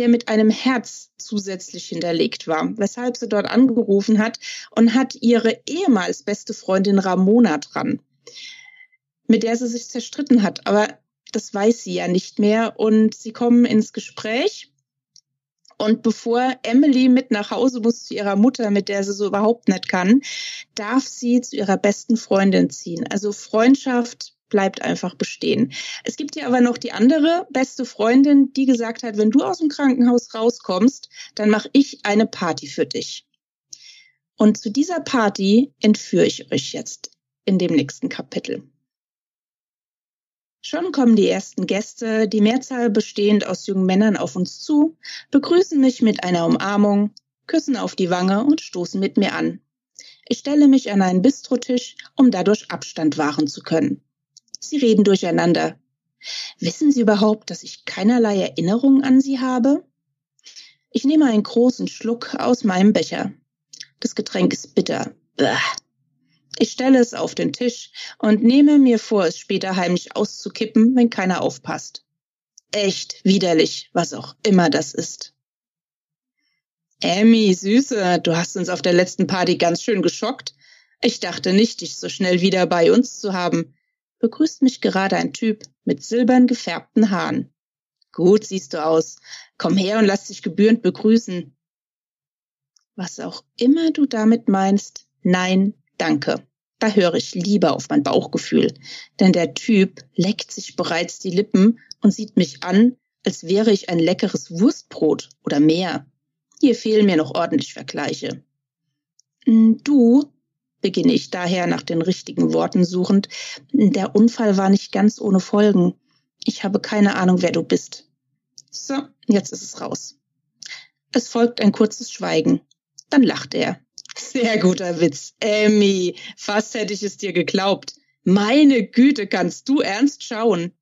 der mit einem Herz zusätzlich hinterlegt war, weshalb sie dort angerufen hat und hat ihre ehemals beste Freundin Ramona dran, mit der sie sich zerstritten hat. Aber das weiß sie ja nicht mehr und sie kommen ins Gespräch. Und bevor Emily mit nach Hause muss zu ihrer Mutter, mit der sie so überhaupt nicht kann, darf sie zu ihrer besten Freundin ziehen. Also Freundschaft bleibt einfach bestehen. Es gibt ja aber noch die andere beste Freundin, die gesagt hat, wenn du aus dem Krankenhaus rauskommst, dann mache ich eine Party für dich. Und zu dieser Party entführe ich euch jetzt in dem nächsten Kapitel. Schon kommen die ersten Gäste, die Mehrzahl bestehend aus jungen Männern, auf uns zu, begrüßen mich mit einer Umarmung, küssen auf die Wange und stoßen mit mir an. Ich stelle mich an einen Bistrotisch, um dadurch Abstand wahren zu können. Sie reden durcheinander. Wissen Sie überhaupt, dass ich keinerlei Erinnerung an Sie habe? Ich nehme einen großen Schluck aus meinem Becher. Das Getränk ist bitter. Bäh. Ich stelle es auf den Tisch und nehme mir vor, es später heimlich auszukippen, wenn keiner aufpasst. Echt widerlich, was auch immer das ist. Emmy, Süße, du hast uns auf der letzten Party ganz schön geschockt. Ich dachte nicht, dich so schnell wieder bei uns zu haben begrüßt mich gerade ein Typ mit silbern gefärbten Haaren. Gut siehst du aus. Komm her und lass dich gebührend begrüßen. Was auch immer du damit meinst, nein, danke. Da höre ich lieber auf mein Bauchgefühl, denn der Typ leckt sich bereits die Lippen und sieht mich an, als wäre ich ein leckeres Wurstbrot oder mehr. Hier fehlen mir noch ordentlich Vergleiche. Du beginne ich daher nach den richtigen Worten suchend. Der Unfall war nicht ganz ohne Folgen. Ich habe keine Ahnung, wer du bist. So, jetzt ist es raus. Es folgt ein kurzes Schweigen. Dann lacht er. Sehr guter Witz. Emmy, fast hätte ich es dir geglaubt. Meine Güte, kannst du ernst schauen?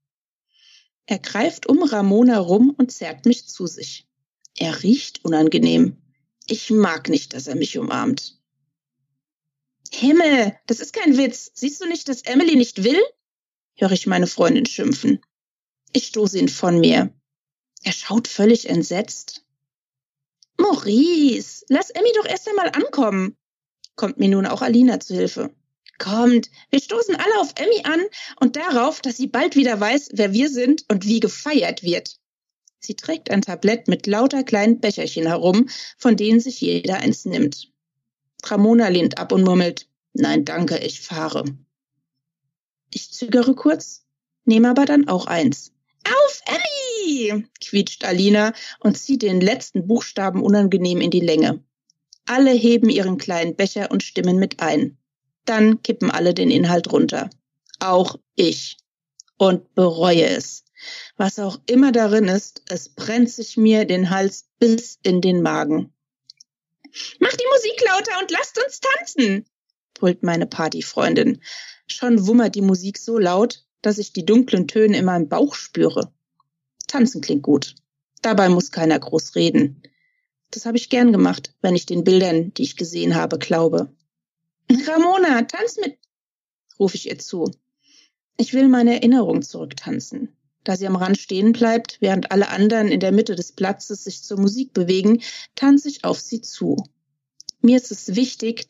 Er greift um Ramona rum und zerrt mich zu sich. Er riecht unangenehm. Ich mag nicht, dass er mich umarmt. Himmel, das ist kein Witz. Siehst du nicht, dass Emily nicht will? höre ich meine Freundin schimpfen. Ich stoße ihn von mir. Er schaut völlig entsetzt. Maurice, lass Emmy doch erst einmal ankommen. Kommt mir nun auch Alina zu Hilfe. Kommt, wir stoßen alle auf Emmy an und darauf, dass sie bald wieder weiß, wer wir sind und wie gefeiert wird. Sie trägt ein Tablett mit lauter kleinen Becherchen herum, von denen sich jeder eins nimmt. Ramona lehnt ab und murmelt, nein, danke, ich fahre. Ich zögere kurz, nehme aber dann auch eins. Auf, Emmy! Quietscht Alina und zieht den letzten Buchstaben unangenehm in die Länge. Alle heben ihren kleinen Becher und stimmen mit ein. Dann kippen alle den Inhalt runter. Auch ich. Und bereue es. Was auch immer darin ist, es brennt sich mir den Hals bis in den Magen. Mach die Musik lauter und lasst uns tanzen, brüllt meine Partyfreundin. Schon wummert die Musik so laut, dass ich die dunklen Töne in meinem Bauch spüre. Tanzen klingt gut. Dabei muss keiner groß reden. Das habe ich gern gemacht, wenn ich den Bildern, die ich gesehen habe, glaube. Ramona, tanz mit, rufe ich ihr zu. Ich will meine Erinnerung zurücktanzen. Da sie am Rand stehen bleibt, während alle anderen in der Mitte des Platzes sich zur Musik bewegen, tanze ich auf sie zu. Mir ist es wichtig,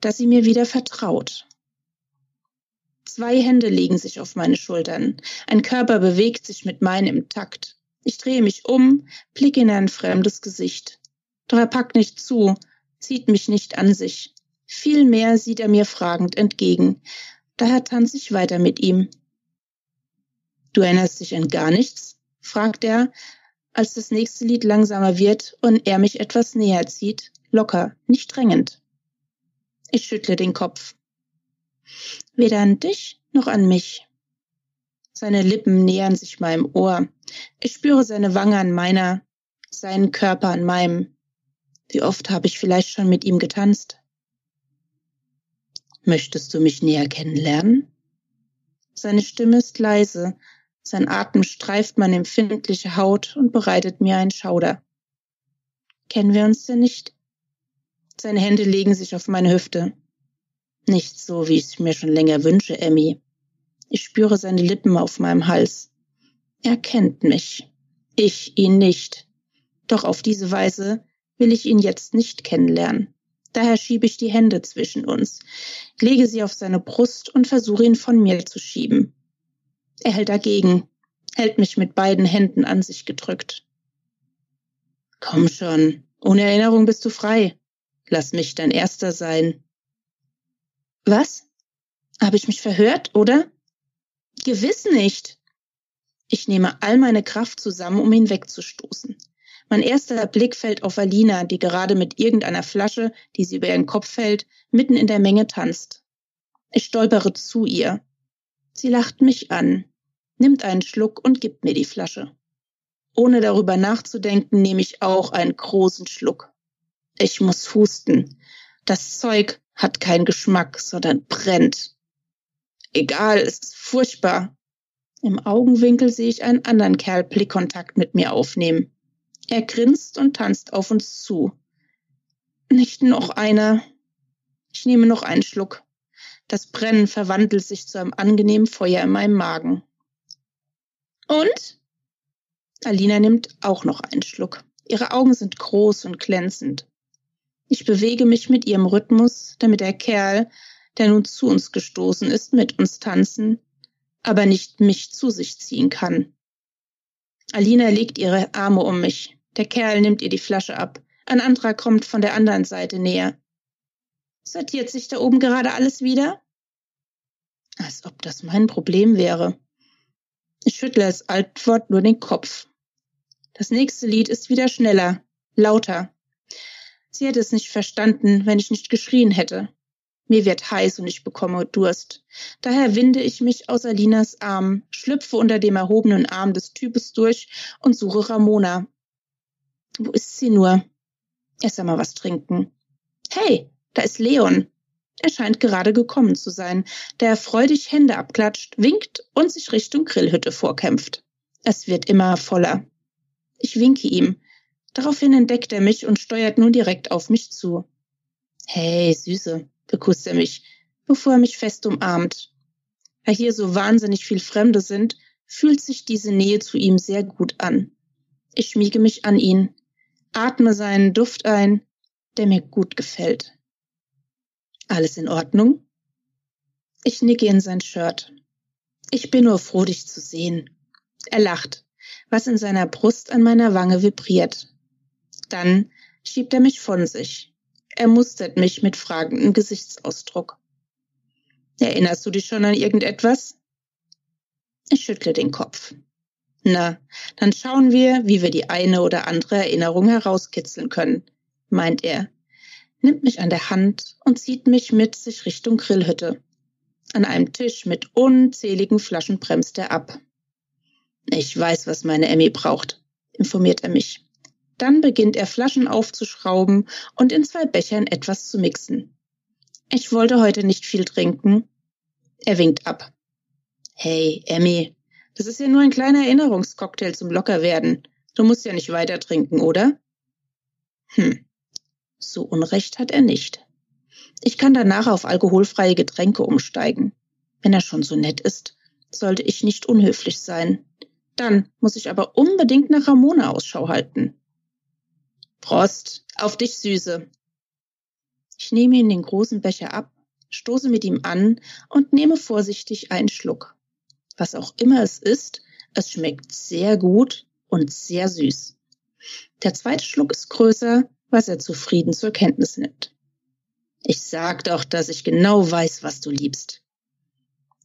dass sie mir wieder vertraut. Zwei Hände legen sich auf meine Schultern. Ein Körper bewegt sich mit meinem Takt. Ich drehe mich um, blicke in ein fremdes Gesicht. Doch er packt nicht zu, zieht mich nicht an sich. Vielmehr sieht er mir fragend entgegen. Daher tanze ich weiter mit ihm. Du erinnerst dich an gar nichts? fragt er, als das nächste Lied langsamer wird und er mich etwas näher zieht, locker, nicht drängend. Ich schüttle den Kopf. Weder an dich noch an mich. Seine Lippen nähern sich meinem Ohr. Ich spüre seine Wange an meiner, seinen Körper an meinem. Wie oft habe ich vielleicht schon mit ihm getanzt? Möchtest du mich näher kennenlernen? Seine Stimme ist leise, sein Atem streift meine empfindliche Haut und bereitet mir einen Schauder. Kennen wir uns denn nicht? Seine Hände legen sich auf meine Hüfte. Nicht so, wie ich es mir schon länger wünsche, Emmy. Ich spüre seine Lippen auf meinem Hals. Er kennt mich. Ich ihn nicht. Doch auf diese Weise will ich ihn jetzt nicht kennenlernen. Daher schiebe ich die Hände zwischen uns, lege sie auf seine Brust und versuche ihn von mir zu schieben. Er hält dagegen, hält mich mit beiden Händen an sich gedrückt. Komm schon, ohne Erinnerung bist du frei. Lass mich dein Erster sein. Was? Habe ich mich verhört, oder? Gewiss nicht. Ich nehme all meine Kraft zusammen, um ihn wegzustoßen. Mein erster Blick fällt auf Alina, die gerade mit irgendeiner Flasche, die sie über ihren Kopf hält, mitten in der Menge tanzt. Ich stolpere zu ihr. Sie lacht mich an, nimmt einen Schluck und gibt mir die Flasche. Ohne darüber nachzudenken, nehme ich auch einen großen Schluck. Ich muss husten. Das Zeug hat keinen Geschmack, sondern brennt. Egal, es ist furchtbar. Im Augenwinkel sehe ich einen anderen Kerl Blickkontakt mit mir aufnehmen. Er grinst und tanzt auf uns zu. Nicht noch einer. Ich nehme noch einen Schluck. Das Brennen verwandelt sich zu einem angenehmen Feuer in meinem Magen. Und? Alina nimmt auch noch einen Schluck. Ihre Augen sind groß und glänzend. Ich bewege mich mit ihrem Rhythmus, damit der Kerl, der nun zu uns gestoßen ist, mit uns tanzen, aber nicht mich zu sich ziehen kann. Alina legt ihre Arme um mich. Der Kerl nimmt ihr die Flasche ab. Ein anderer kommt von der anderen Seite näher. Sortiert sich da oben gerade alles wieder? Als ob das mein Problem wäre. Ich schüttle als Antwort nur den Kopf. Das nächste Lied ist wieder schneller, lauter. Sie hätte es nicht verstanden, wenn ich nicht geschrien hätte. Mir wird heiß und ich bekomme Durst. Daher winde ich mich aus Alinas Arm, schlüpfe unter dem erhobenen Arm des Types durch und suche Ramona. Wo ist sie nur? Erst einmal was trinken. Hey, da ist Leon. Er scheint gerade gekommen zu sein, der freudig Hände abklatscht, winkt und sich Richtung Grillhütte vorkämpft. Es wird immer voller. Ich winke ihm. Daraufhin entdeckt er mich und steuert nun direkt auf mich zu. Hey, Süße, begrüßt er mich, bevor er mich fest umarmt. Da hier so wahnsinnig viel Fremde sind, fühlt sich diese Nähe zu ihm sehr gut an. Ich schmiege mich an ihn, atme seinen Duft ein, der mir gut gefällt. Alles in Ordnung? Ich nicke in sein Shirt. Ich bin nur froh, dich zu sehen. Er lacht, was in seiner Brust an meiner Wange vibriert. Dann schiebt er mich von sich. Er mustert mich mit fragendem Gesichtsausdruck. Erinnerst du dich schon an irgendetwas? Ich schüttle den Kopf. Na, dann schauen wir, wie wir die eine oder andere Erinnerung herauskitzeln können, meint er, nimmt mich an der Hand und zieht mich mit sich Richtung Grillhütte. An einem Tisch mit unzähligen Flaschen bremst er ab. Ich weiß, was meine Emmy braucht, informiert er mich. Dann beginnt er Flaschen aufzuschrauben und in zwei Bechern etwas zu mixen. Ich wollte heute nicht viel trinken. Er winkt ab. Hey, Emmy, das ist ja nur ein kleiner Erinnerungscocktail zum Lockerwerden. Du musst ja nicht weiter trinken, oder? Hm, so Unrecht hat er nicht. Ich kann danach auf alkoholfreie Getränke umsteigen. Wenn er schon so nett ist, sollte ich nicht unhöflich sein. Dann muss ich aber unbedingt nach Ramona Ausschau halten. Prost, auf dich, Süße. Ich nehme ihn den großen Becher ab, stoße mit ihm an und nehme vorsichtig einen Schluck. Was auch immer es ist, es schmeckt sehr gut und sehr süß. Der zweite Schluck ist größer, was er zufrieden zur Kenntnis nimmt. Ich sag doch, dass ich genau weiß, was du liebst.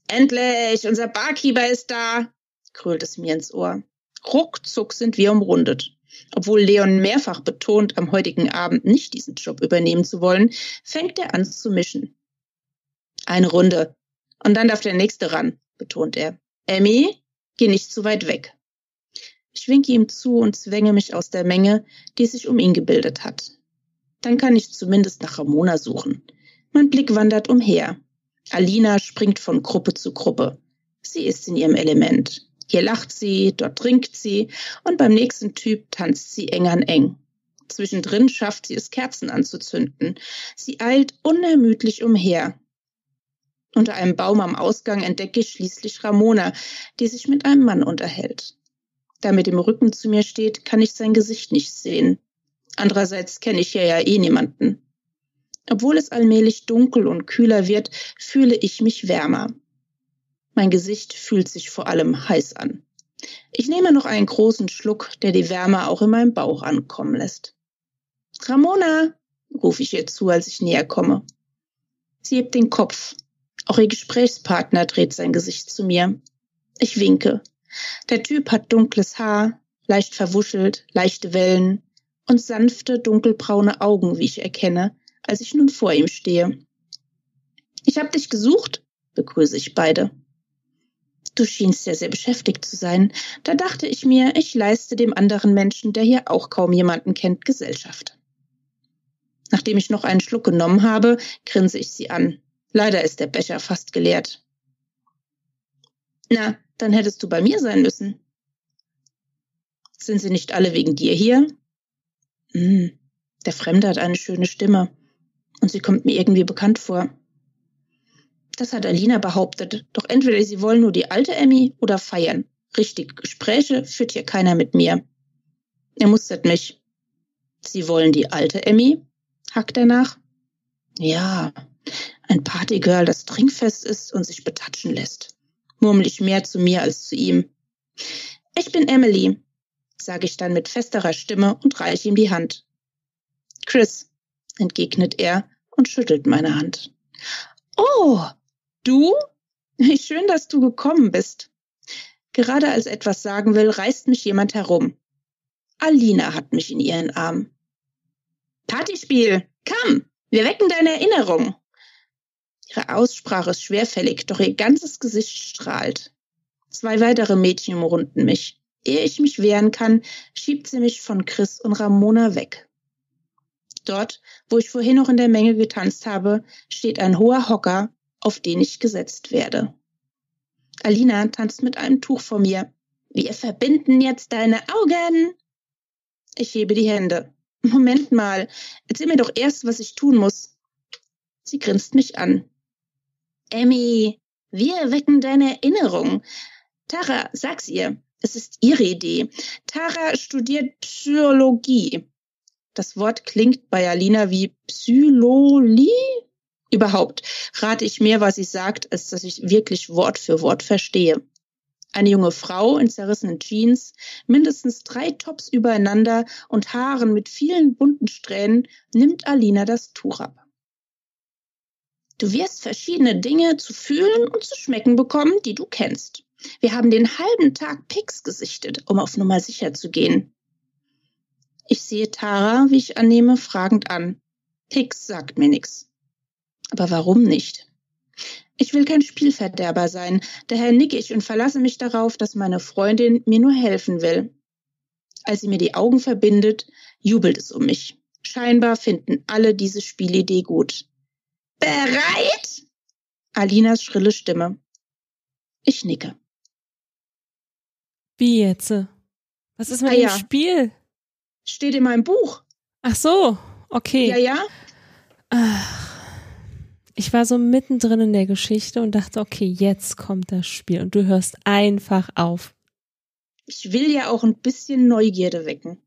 Endlich, unser Barkeeper ist da, krölt es mir ins Ohr. Ruckzuck sind wir umrundet. Obwohl Leon mehrfach betont, am heutigen Abend nicht diesen Job übernehmen zu wollen, fängt er an zu mischen. Eine Runde. Und dann darf der nächste ran, betont er. Emmy, geh nicht zu weit weg. Ich winke ihm zu und zwänge mich aus der Menge, die sich um ihn gebildet hat. Dann kann ich zumindest nach Ramona suchen. Mein Blick wandert umher. Alina springt von Gruppe zu Gruppe. Sie ist in ihrem Element. Hier lacht sie, dort trinkt sie und beim nächsten Typ tanzt sie eng an eng. Zwischendrin schafft sie es, Kerzen anzuzünden. Sie eilt unermüdlich umher. Unter einem Baum am Ausgang entdecke ich schließlich Ramona, die sich mit einem Mann unterhält. Da mit dem Rücken zu mir steht, kann ich sein Gesicht nicht sehen. Andererseits kenne ich hier ja eh niemanden. Obwohl es allmählich dunkel und kühler wird, fühle ich mich wärmer. Mein Gesicht fühlt sich vor allem heiß an. Ich nehme noch einen großen Schluck, der die Wärme auch in meinem Bauch ankommen lässt. Ramona, rufe ich ihr zu, als ich näher komme. Sie hebt den Kopf. Auch ihr Gesprächspartner dreht sein Gesicht zu mir. Ich winke. Der Typ hat dunkles Haar, leicht verwuschelt, leichte Wellen und sanfte, dunkelbraune Augen, wie ich erkenne, als ich nun vor ihm stehe. Ich hab dich gesucht, begrüße ich beide. Du schienst ja sehr beschäftigt zu sein. Da dachte ich mir, ich leiste dem anderen Menschen, der hier auch kaum jemanden kennt, Gesellschaft. Nachdem ich noch einen Schluck genommen habe, grinse ich sie an. Leider ist der Becher fast geleert. Na, dann hättest du bei mir sein müssen. Sind sie nicht alle wegen dir hier? Hm, der Fremde hat eine schöne Stimme und sie kommt mir irgendwie bekannt vor. Das hat Alina behauptet. Doch entweder sie wollen nur die alte Emmy oder feiern. Richtig, Gespräche führt hier keiner mit mir. Er mustert mich. Sie wollen die alte Emmy? hackt er nach. Ja, ein Partygirl, das trinkfest ist und sich betatschen lässt murmel ich mehr zu mir als zu ihm. Ich bin Emily, sage ich dann mit festerer Stimme und reiche ihm die Hand. Chris, entgegnet er und schüttelt meine Hand. Oh, du? Schön, dass du gekommen bist. Gerade als etwas sagen will, reißt mich jemand herum. Alina hat mich in ihren Arm. Partyspiel, komm, wir wecken deine Erinnerung. Ihre Aussprache ist schwerfällig, doch ihr ganzes Gesicht strahlt. Zwei weitere Mädchen umrunden mich. Ehe ich mich wehren kann, schiebt sie mich von Chris und Ramona weg. Dort, wo ich vorhin noch in der Menge getanzt habe, steht ein hoher Hocker, auf den ich gesetzt werde. Alina tanzt mit einem Tuch vor mir. Wir verbinden jetzt deine Augen. Ich hebe die Hände. Moment mal, erzähl mir doch erst, was ich tun muss. Sie grinst mich an. Emmy, wir wecken deine Erinnerung. Tara, sag's ihr. Es ist ihre Idee. Tara studiert Psychologie. Das Wort klingt bei Alina wie Psyloli. Überhaupt rate ich mehr, was sie sagt, als dass ich wirklich Wort für Wort verstehe. Eine junge Frau in zerrissenen Jeans, mindestens drei Tops übereinander und Haaren mit vielen bunten Strähnen, nimmt Alina das Tuch ab. Du wirst verschiedene Dinge zu fühlen und zu schmecken bekommen, die du kennst. Wir haben den halben Tag Pix gesichtet, um auf Nummer sicher zu gehen. Ich sehe Tara, wie ich annehme, fragend an. Pix sagt mir nichts. Aber warum nicht? Ich will kein Spielverderber sein, daher nicke ich und verlasse mich darauf, dass meine Freundin mir nur helfen will. Als sie mir die Augen verbindet, jubelt es um mich. Scheinbar finden alle diese Spielidee gut. Bereit? Alinas schrille Stimme. Ich nicke. Wie jetzt? Was ist mit Ah dem ja. Spiel? Steht in meinem Buch. Ach so, okay. Ja, ja. Ach, ich war so mittendrin in der Geschichte und dachte, okay, jetzt kommt das Spiel und du hörst einfach auf. Ich will ja auch ein bisschen Neugierde wecken.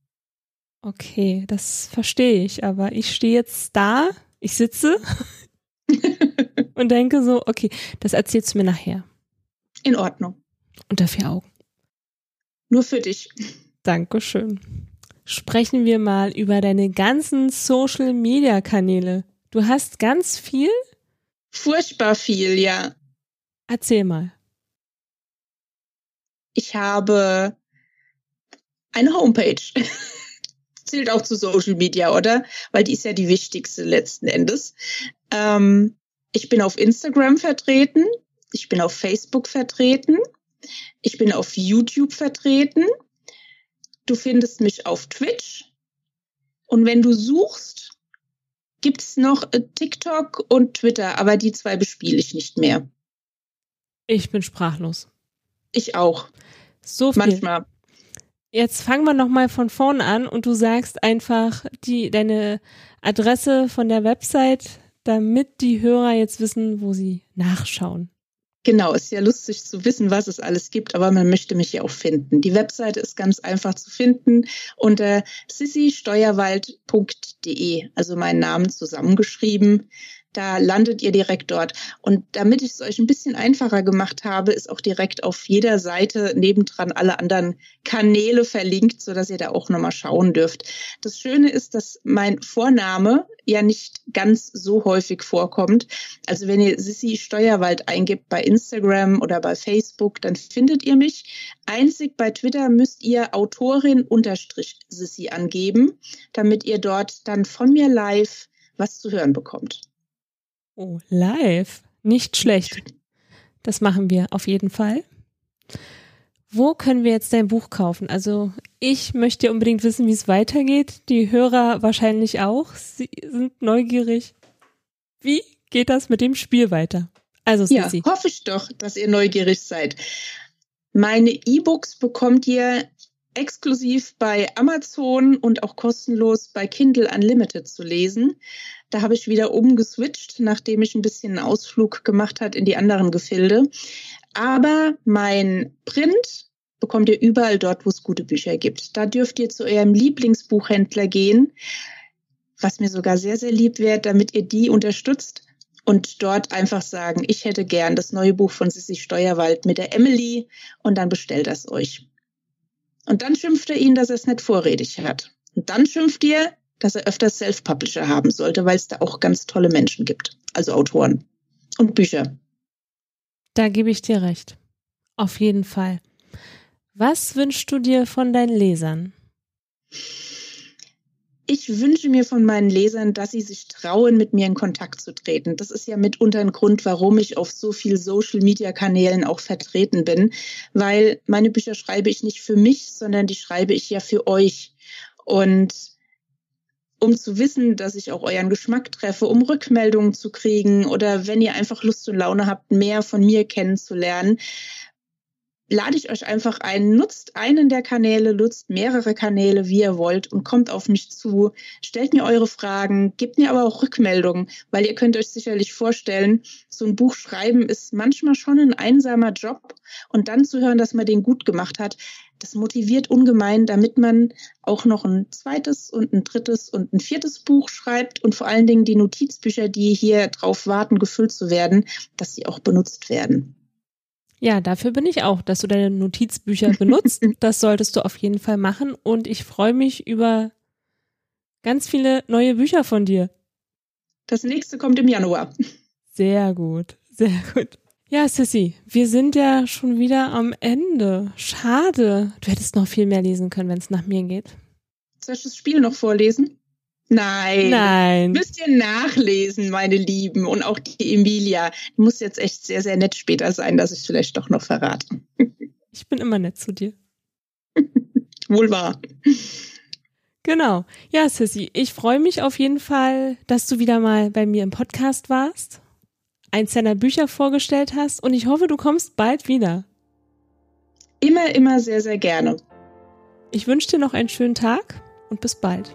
Okay, das verstehe ich, aber ich stehe jetzt da, ich sitze und denke so, okay, das erzählst du mir nachher. In Ordnung. Unter vier Augen. Nur für dich. Dankeschön. Sprechen wir mal über deine ganzen Social Media Kanäle. Du hast ganz viel? Furchtbar viel, ja. Erzähl mal. Ich habe eine Homepage. Zählt auch zu Social Media, oder? Weil die ist ja die wichtigste letzten Endes. Ähm, ich bin auf Instagram vertreten. Ich bin auf Facebook vertreten. Ich bin auf YouTube vertreten. Du findest mich auf Twitch. Und wenn du suchst, gibt's noch äh, TikTok und Twitter, aber die zwei bespiele ich nicht mehr. Ich bin sprachlos. Ich auch. So viel. Manchmal. Jetzt fangen wir noch mal von vorne an und du sagst einfach die deine Adresse von der Website, damit die Hörer jetzt wissen, wo sie nachschauen. Genau, ist ja lustig zu wissen, was es alles gibt, aber man möchte mich ja auch finden. Die Webseite ist ganz einfach zu finden unter sissysteuerwald.de, also meinen Namen zusammengeschrieben. Da landet ihr direkt dort. Und damit ich es euch ein bisschen einfacher gemacht habe, ist auch direkt auf jeder Seite nebendran alle anderen Kanäle verlinkt, sodass ihr da auch nochmal schauen dürft. Das Schöne ist, dass mein Vorname ja nicht ganz so häufig vorkommt. Also wenn ihr Sissi Steuerwald eingibt bei Instagram oder bei Facebook, dann findet ihr mich. Einzig bei Twitter müsst ihr Autorin unterstrich Sissi angeben, damit ihr dort dann von mir live was zu hören bekommt. Oh, live. Nicht schlecht. Das machen wir auf jeden Fall. Wo können wir jetzt dein Buch kaufen? Also ich möchte unbedingt wissen, wie es weitergeht. Die Hörer wahrscheinlich auch. Sie sind neugierig. Wie geht das mit dem Spiel weiter? Also Ja, Sissi. hoffe ich doch, dass ihr neugierig seid. Meine E-Books bekommt ihr exklusiv bei Amazon und auch kostenlos bei Kindle Unlimited zu lesen. Da habe ich wieder umgeswitcht, nachdem ich ein bisschen einen Ausflug gemacht hat in die anderen Gefilde. Aber mein Print bekommt ihr überall dort, wo es gute Bücher gibt. Da dürft ihr zu eurem Lieblingsbuchhändler gehen, was mir sogar sehr, sehr lieb wäre, damit ihr die unterstützt und dort einfach sagen, ich hätte gern das neue Buch von Sissi Steuerwald mit der Emily und dann bestellt das euch. Und dann schimpft er ihn, dass er es nicht vorrätig hat. Und dann schimpft ihr, dass er öfters Self-Publisher haben sollte, weil es da auch ganz tolle Menschen gibt, also Autoren und Bücher. Da gebe ich dir recht. Auf jeden Fall. Was wünschst du dir von deinen Lesern? Ich wünsche mir von meinen Lesern, dass sie sich trauen, mit mir in Kontakt zu treten. Das ist ja mitunter ein Grund, warum ich auf so viel Social-Media-Kanälen auch vertreten bin, weil meine Bücher schreibe ich nicht für mich, sondern die schreibe ich ja für euch. Und um zu wissen, dass ich auch euren Geschmack treffe, um Rückmeldungen zu kriegen oder wenn ihr einfach Lust und Laune habt, mehr von mir kennenzulernen, lade ich euch einfach ein, nutzt einen der Kanäle, nutzt mehrere Kanäle, wie ihr wollt und kommt auf mich zu, stellt mir eure Fragen, gebt mir aber auch Rückmeldungen, weil ihr könnt euch sicherlich vorstellen, so ein Buch schreiben ist manchmal schon ein einsamer Job und dann zu hören, dass man den gut gemacht hat, das motiviert ungemein, damit man auch noch ein zweites und ein drittes und ein viertes Buch schreibt und vor allen Dingen die Notizbücher, die hier drauf warten, gefüllt zu werden, dass sie auch benutzt werden. Ja, dafür bin ich auch, dass du deine Notizbücher benutzt. das solltest du auf jeden Fall machen und ich freue mich über ganz viele neue Bücher von dir. Das nächste kommt im Januar. Sehr gut, sehr gut. Ja, Sissy, wir sind ja schon wieder am Ende. Schade. Du hättest noch viel mehr lesen können, wenn es nach mir geht. Soll ich das Spiel noch vorlesen? Nein. Nein. Müsst ihr nachlesen, meine Lieben. Und auch die Emilia. Muss jetzt echt sehr, sehr nett später sein, dass ich es vielleicht doch noch verrate. Ich bin immer nett zu dir. Wohl wahr. Genau. Ja, Sissy, ich freue mich auf jeden Fall, dass du wieder mal bei mir im Podcast warst, eins deiner Bücher vorgestellt hast und ich hoffe, du kommst bald wieder. Immer, immer sehr, sehr gerne. Ich wünsche dir noch einen schönen Tag und bis bald.